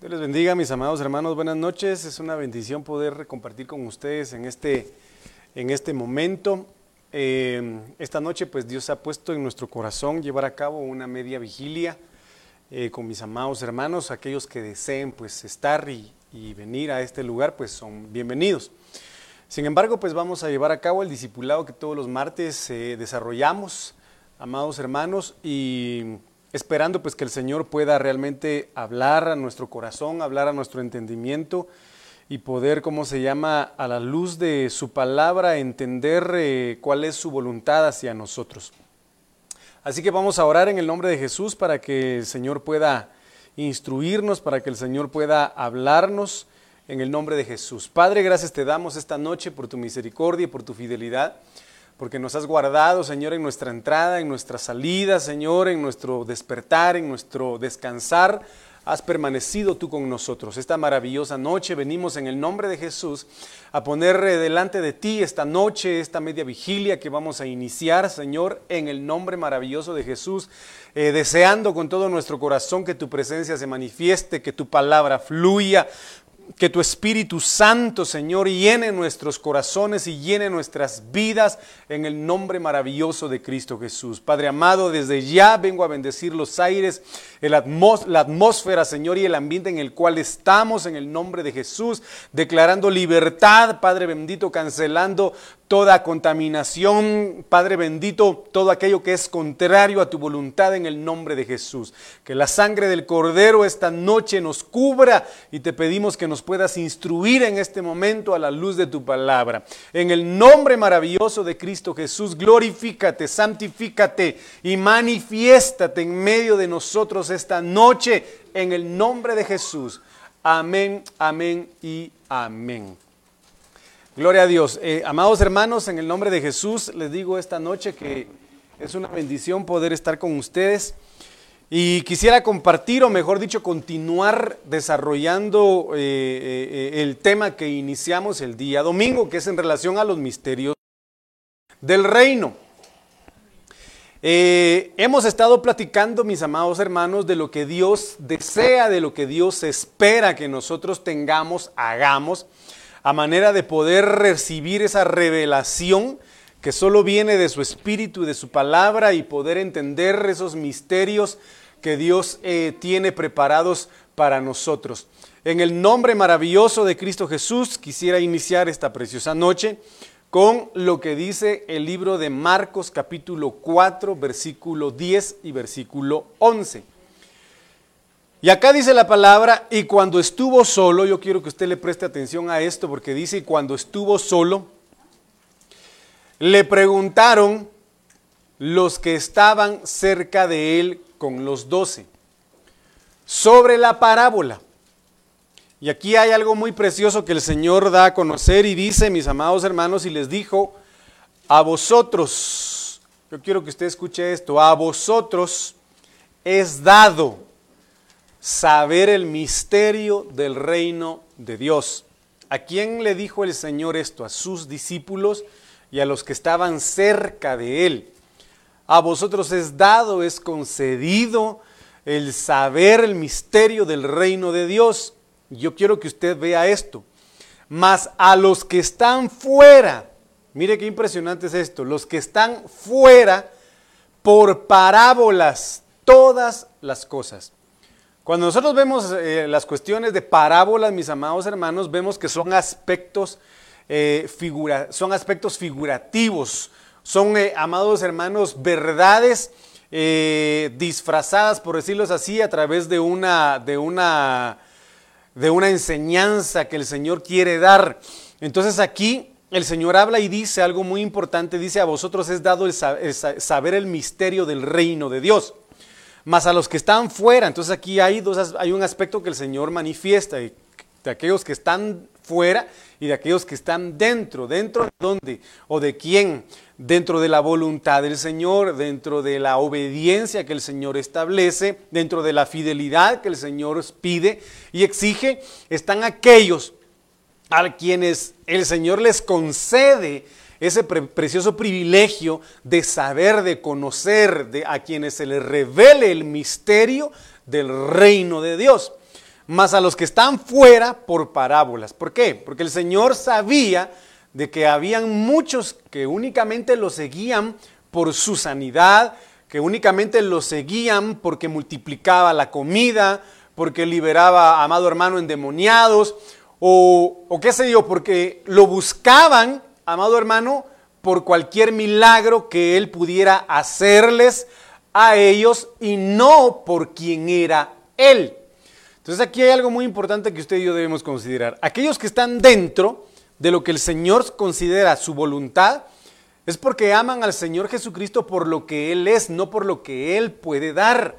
Dios les bendiga, mis amados hermanos. Buenas noches. Es una bendición poder compartir con ustedes en este, en este momento. Eh, esta noche, pues Dios ha puesto en nuestro corazón llevar a cabo una media vigilia eh, con mis amados hermanos. Aquellos que deseen, pues, estar y, venir a este lugar, pues, son bienvenidos. Sin embargo, pues vamos a llevar a cabo el discipulado que todos los martes eh, desarrollamos, amados hermanos, y esperando pues que el Señor pueda realmente hablar a nuestro corazón, hablar a nuestro entendimiento y poder, ¿cómo se llama?, a la luz de su palabra, entender eh, cuál es su voluntad hacia nosotros. Así que vamos a orar en el nombre de Jesús para que el Señor pueda instruirnos, para que el Señor pueda hablarnos en el nombre de Jesús. Padre, gracias te damos esta noche por tu misericordia y por tu fidelidad porque nos has guardado, Señor, en nuestra entrada, en nuestra salida, Señor, en nuestro despertar, en nuestro descansar. Has permanecido tú con nosotros. Esta maravillosa noche venimos en el nombre de Jesús a poner eh, delante de ti esta noche, esta media vigilia que vamos a iniciar, Señor, en el nombre maravilloso de Jesús, eh, deseando con todo nuestro corazón que tu presencia se manifieste, que tu palabra fluya, que tu Espíritu Santo, Señor, llene nuestros corazones y llene nuestras vidas en el nombre maravilloso de Cristo Jesús. Padre amado, desde ya vengo a bendecir los aires, la atmósfera, Señor, y el ambiente en el cual estamos en el nombre de Jesús, declarando libertad, Padre bendito, cancelando toda contaminación, Padre bendito, todo aquello que es contrario a tu voluntad en el nombre de Jesús. Que la sangre del Cordero esta noche nos cubra y te pedimos que nos puedas instruir en este momento a la luz de tu palabra. En el nombre maravilloso de Cristo Jesús, glorifícate, santifícate y manifiéstate en medio de nosotros esta noche en el nombre de Jesús. Amén, amén y amén. Gloria a Dios. Eh, amados hermanos, en el nombre de Jesús les digo esta noche que es una bendición poder estar con ustedes. Y quisiera compartir, o mejor dicho, continuar desarrollando eh, eh, el tema que iniciamos el día domingo, que es en relación a los misterios del reino. hemos estado platicando, mis amados hermanos, de lo que Dios desea, de lo que Dios espera que nosotros tengamos, hagamos a manera de poder recibir esa revelación que solo viene de su espíritu y de su palabra y poder entender esos misterios que Dios eh, tiene preparados para nosotros. En el nombre maravilloso de Cristo Jesús quisiera iniciar esta preciosa noche con lo que dice el libro de Marcos capítulo 4 versículo 10 y versículo 11. Y acá dice la palabra, y cuando estuvo solo, yo quiero que usted le preste atención a esto, porque dice, y cuando estuvo solo, le preguntaron los que estaban cerca de él con los doce sobre la parábola. Y aquí hay algo muy precioso que el Señor da a conocer y dice, mis amados hermanos, y les dijo, a vosotros, yo quiero que usted escuche esto, a vosotros es dado saber el misterio del reino de Dios. ¿A quién le dijo el Señor esto? A sus discípulos y a los que estaban cerca de él. A vosotros es dado, es concedido el saber el misterio del reino de Dios. Yo quiero que usted vea esto. Mas a los que están fuera, mire qué impresionante es esto, los que están fuera por parábolas, todas las cosas. Cuando nosotros vemos eh, las cuestiones de parábolas, mis amados hermanos, vemos que son aspectos, eh, son aspectos figurativos, son, eh, amados hermanos, verdades disfrazadas, por decirlo así, a través de una, de, una, de una enseñanza que el Señor quiere dar. Entonces aquí el Señor habla y dice algo muy importante, dice, a vosotros es dado el saber el misterio del reino de Dios más a los que están fuera. Entonces aquí hay, dos, hay un aspecto que el Señor manifiesta, de aquellos que están fuera y de aquellos que están dentro. ¿Dentro de dónde? ¿O de quién? Dentro de la voluntad del Señor, dentro de la obediencia que el Señor establece, dentro de la fidelidad que el Señor pide y exige, están aquellos a quienes el Señor les concede ese precioso privilegio de saber, de conocer, de a quienes se les revele el misterio del reino de Dios. Mas a los que están fuera por parábolas. ¿Por qué? Porque el Señor sabía de que habían muchos que únicamente lo seguían por su sanidad, que únicamente lo seguían porque multiplicaba la comida, porque liberaba a amado hermano endemoniados, o, o qué sé yo, porque lo buscaban, amado hermano, por cualquier milagro que él pudiera hacerles a ellos y no por quien era él. Entonces aquí hay algo muy importante que usted y yo debemos considerar. Aquellos que están dentro de lo que el Señor considera su voluntad, es porque aman al Señor Jesucristo por lo que Él es, no por lo que Él puede dar.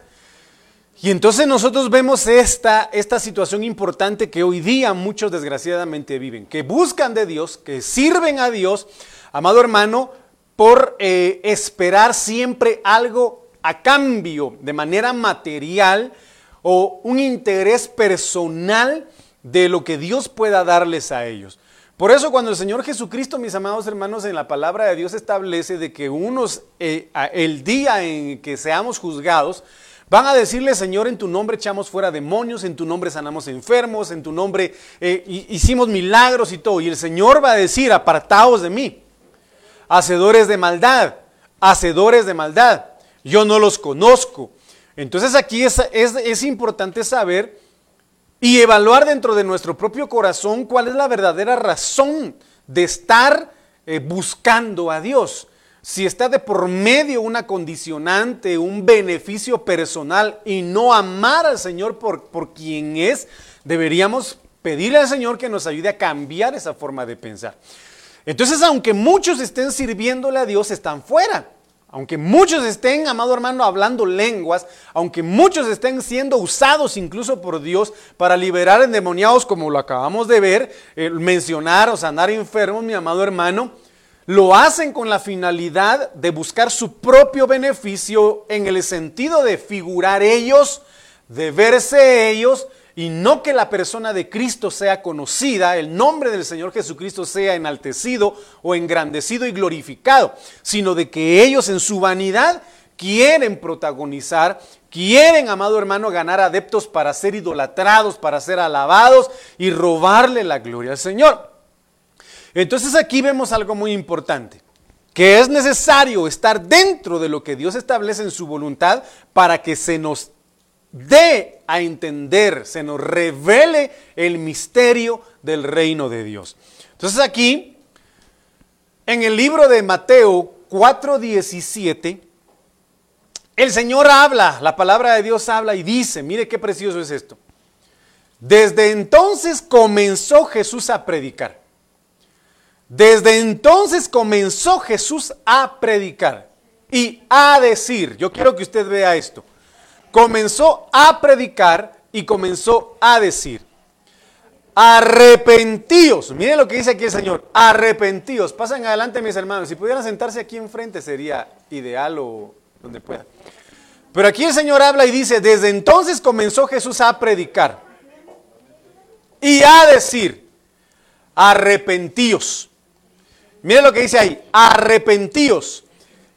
Y entonces nosotros vemos esta, esta situación importante que hoy día muchos desgraciadamente viven, que buscan de Dios, que sirven a Dios, amado hermano, por eh, esperar siempre algo a cambio de manera material o un interés personal de lo que Dios pueda darles a ellos. Por eso cuando el Señor Jesucristo, mis amados hermanos, en la palabra de Dios establece de que unos, eh, el día en que seamos juzgados, van a decirle, Señor, en tu nombre echamos fuera demonios, en tu nombre sanamos enfermos, en tu nombre eh, hicimos milagros y todo. Y el Señor va a decir, apartaos de mí, hacedores de maldad, hacedores de maldad, yo no los conozco. Entonces aquí es, es, importante saber y evaluar dentro de nuestro propio corazón cuál es la verdadera razón de estar eh, buscando a Dios. Si está de por medio una condicionante, un beneficio personal y no amar al Señor por, por quien es, deberíamos pedirle al Señor que nos ayude a cambiar esa forma de pensar. Entonces, aunque muchos estén sirviéndole a Dios, están fuera. Aunque muchos estén, amado hermano, hablando lenguas, aunque muchos estén siendo usados incluso por Dios para liberar endemoniados, como lo acabamos de ver, eh, mencionar o sanar enfermos, mi amado hermano, lo hacen con la finalidad de buscar su propio beneficio en el sentido de figurar ellos, de verse ellos y no que la persona de Cristo sea conocida, el nombre del Señor Jesucristo sea enaltecido o engrandecido y glorificado, sino de que ellos en su vanidad quieren protagonizar, quieren, amado hermano, ganar adeptos para ser idolatrados, para ser alabados y robarle la gloria al Señor. Entonces aquí vemos algo muy importante, que es necesario estar dentro de lo que Dios establece en su voluntad para que se nos dé a entender, se nos revele el misterio del reino de Dios. Entonces aquí, en el libro de Mateo 4:17, el Señor habla, la palabra de Dios habla y dice, mire qué precioso es esto. Desde entonces comenzó Jesús a predicar. Desde entonces comenzó Jesús a predicar y a decir, yo quiero que usted vea esto, comenzó a predicar y comenzó a decir, arrepentíos. Miren lo que dice aquí el Señor, arrepentíos. Pasen adelante mis hermanos, si pudieran sentarse aquí enfrente sería ideal o donde pueda. Pero aquí el Señor habla y dice, desde entonces comenzó Jesús a predicar y a decir, arrepentíos. Miren lo que dice ahí, arrepentíos,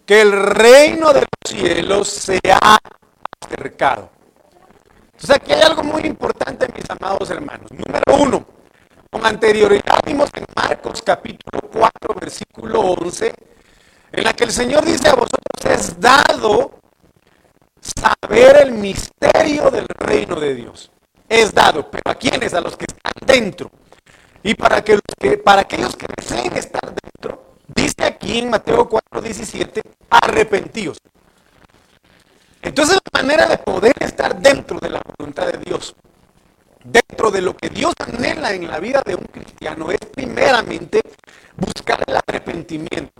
que el reino de los cielos se ha acercado. Entonces aquí hay algo muy importante, mis amados hermanos. Número uno, con anterioridad vimos en Marcos capítulo 4, versículo 11, en la que el Señor dice a vosotros es dado saber el misterio del reino de Dios. Es dado, pero ¿a quiénes? A los que están dentro. Y para, que, los que, para aquellos que deseen estar dentro, dice aquí en Mateo 4, 17, arrepentíos. Manera de poder estar dentro de la voluntad de Dios, dentro de lo que Dios anhela en la vida de un cristiano, es primeramente buscar el arrepentimiento.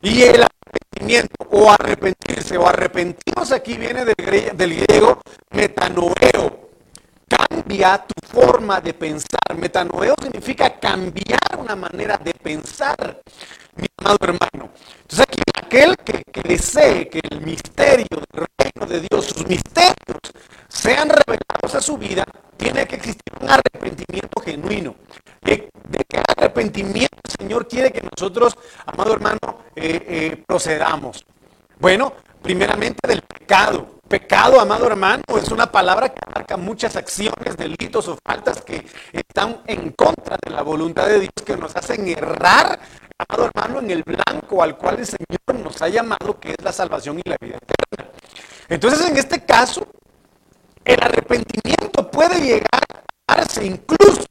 Y el arrepentimiento o arrepentirse o arrepentirnos aquí viene del, del griego metanoeo. Cambia tu forma de pensar. Metanoeo significa cambiar una manera de pensar, mi amado hermano. Entonces aquí aquel que, desee que el misterio del reino de Dios, sus misterios, sean revelados a su vida, tiene que existir un arrepentimiento genuino. ¿De, qué arrepentimiento el Señor quiere que nosotros, amado hermano, eh, eh, procedamos? Bueno, primeramente del pecado, Pecado, amado hermano, es una palabra que abarca muchas acciones, delitos o faltas que están en contra de la voluntad de Dios, que nos hacen errar, amado hermano, en el blanco al cual el Señor nos ha llamado, que es la salvación y la vida eterna. Entonces, en este caso, el arrepentimiento puede llegar a darse incluso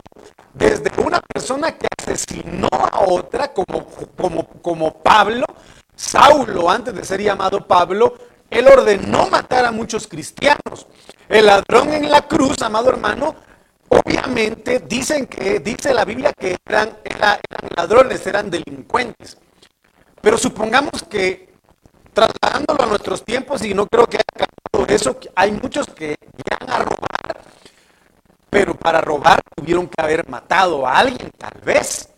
desde una persona que asesinó a otra, como, como, como Pablo, Saulo, antes de ser llamado Pablo, él ordenó matar a muchos cristianos. El ladrón en la cruz, amado hermano, obviamente dicen que, dice la Biblia que eran, ladrones, eran delincuentes. Pero supongamos que trasladándolo a nuestros tiempos, y no creo que haya cambiado eso, hay muchos que llegan a robar, pero para robar tuvieron que haber matado a alguien, tal vez.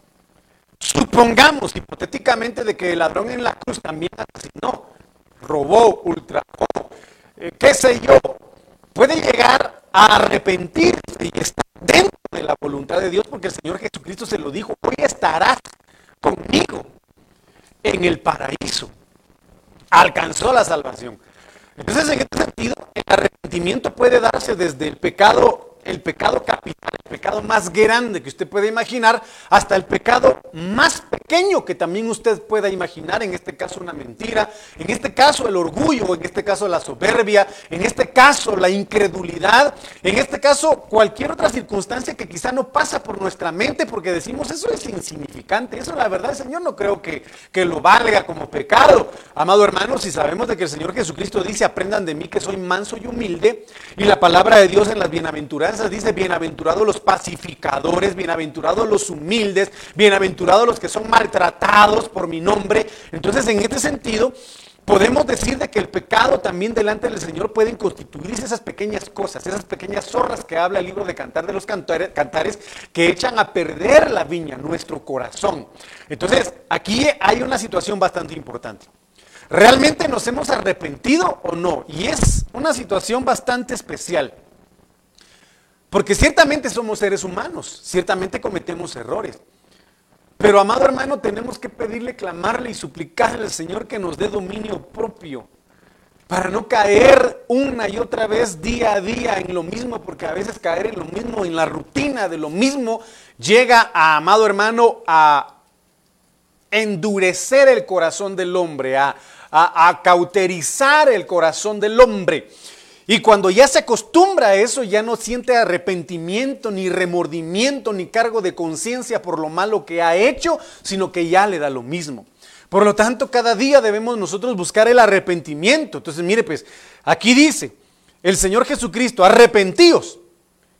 Supongamos hipotéticamente de que el ladrón en la cruz también asesinó robó, ultrajó, eh, qué sé yo, puede llegar a arrepentirse y estar dentro de la voluntad de Dios porque el Señor Jesucristo se lo dijo, hoy estarás conmigo en el paraíso. Alcanzó la salvación. Entonces, en este sentido, el arrepentimiento puede darse desde el pecado el pecado capital, el pecado más grande que usted puede imaginar, hasta el pecado más pequeño que también usted pueda imaginar, en este caso una mentira, en este caso el orgullo, en este caso la soberbia, en este caso la incredulidad, en este caso cualquier otra circunstancia que quizá no pasa por nuestra mente porque decimos eso es insignificante, eso la verdad Señor no creo que, que lo valga como pecado. Amado hermano, si sabemos de que el Señor Jesucristo dice, aprendan de mí que soy manso y humilde, y la palabra de Dios en las bienaventuranzas, dice, bienaventurados los pacificadores, bienaventurados los humildes, bienaventurados los que son maltratados por mi nombre. Entonces, en este sentido, podemos decir de que el pecado también delante del Señor pueden constituirse esas pequeñas cosas, esas pequeñas zorras que habla el libro de Cantar de los Cantares, cantares que echan a perder la viña, nuestro corazón. Entonces, aquí hay una situación bastante importante. ¿Realmente nos hemos arrepentido o no? Y es una situación bastante especial. Porque ciertamente somos seres humanos, ciertamente cometemos errores. Pero amado hermano, tenemos que pedirle, clamarle y suplicarle al Señor que nos dé dominio propio para no caer una y otra vez día a día en lo mismo, porque a veces caer en lo mismo, en la rutina de lo mismo, llega a, amado hermano, a endurecer el corazón del hombre, a, a cauterizar el corazón del hombre. Y cuando ya se acostumbra a eso, ya no siente arrepentimiento, ni remordimiento, ni cargo de conciencia por lo malo que ha hecho, sino que ya le da lo mismo. Por lo tanto, cada día debemos nosotros buscar el arrepentimiento. Entonces, mire, pues, aquí dice el Señor Jesucristo, arrepentíos,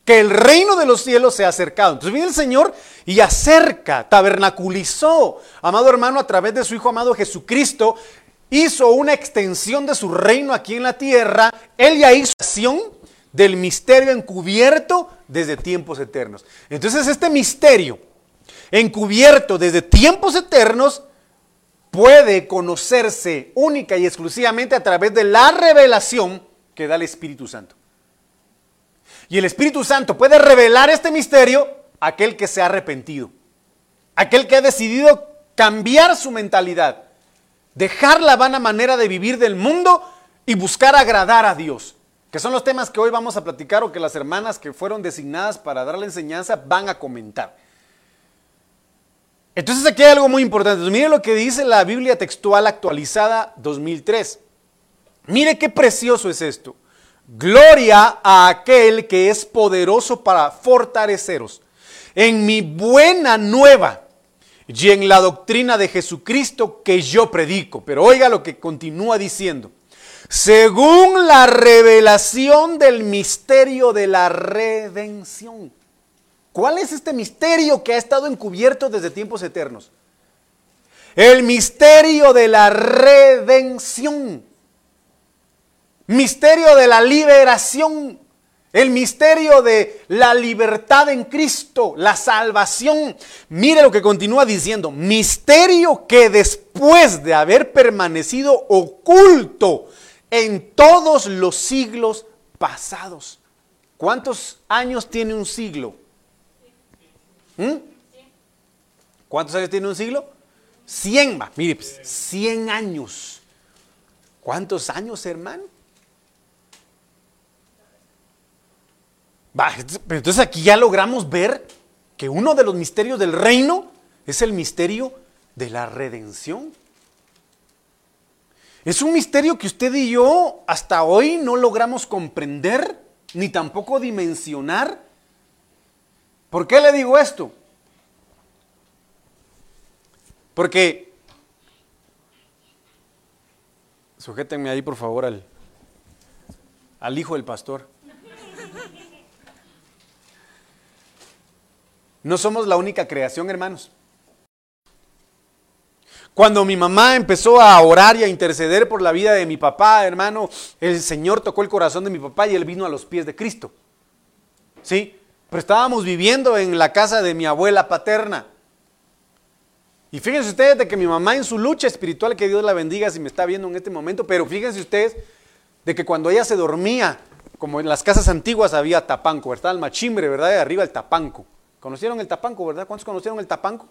que el reino de los cielos se ha acercado. Entonces viene el Señor y acerca, tabernaculizó, amado hermano, a través de su Hijo amado Jesucristo, hizo una extensión de su reino aquí en la tierra, Él ya hizo acción del misterio encubierto desde tiempos eternos. Entonces este misterio encubierto desde tiempos eternos puede conocerse única y exclusivamente a través de la revelación que da el Espíritu Santo. Y el Espíritu Santo puede revelar este misterio a aquel que se ha arrepentido, aquel que ha decidido cambiar su mentalidad, dejar la vana manera de vivir del mundo y buscar agradar a Dios, que son los temas que hoy vamos a platicar o que las hermanas que fueron designadas para dar la enseñanza van a comentar. Entonces aquí hay algo muy importante. Mire lo que dice la Biblia textual actualizada 2003. Mire qué precioso es esto. Gloria a aquel que es poderoso para fortaleceros. En mi buena nueva y en la doctrina de Jesucristo que yo predico. Pero oiga lo que continúa diciendo. Según la revelación del misterio de la redención. ¿Cuál es este misterio que ha estado encubierto desde tiempos eternos? El misterio de la redención. Misterio de la liberación el misterio de la libertad en Cristo, la salvación. Mire lo que continúa diciendo. Misterio que después de haber permanecido oculto en todos los siglos pasados. ¿Cuántos años tiene un siglo? ¿Mm? ¿Cuántos años tiene un siglo? 100, mire, 100 pues, años. ¿Cuántos años, hermano? Pero entonces aquí ya logramos ver que uno de los misterios del reino es el misterio de la redención. Es un misterio que usted y yo hasta hoy no logramos comprender ni tampoco dimensionar. ¿Por qué le digo esto? Porque, sujétenme ahí por favor al, al hijo del pastor. No somos la única creación, hermanos. Cuando mi mamá empezó a orar y a interceder por la vida de mi papá, hermano, el Señor tocó el corazón de mi papá y él vino a los pies de Cristo. ¿Sí? Pero estábamos viviendo en la casa de mi abuela paterna. Y fíjense ustedes de que mi mamá en su lucha espiritual, que Dios la bendiga si me está viendo en este momento, pero fíjense ustedes de que cuando ella se dormía, como en las casas antiguas había tapanco, ¿verdad? El machimbre, ¿verdad? De arriba el tapanco. ¿Conocieron el tapanco, verdad? ¿Cuántos conocieron el tapanco?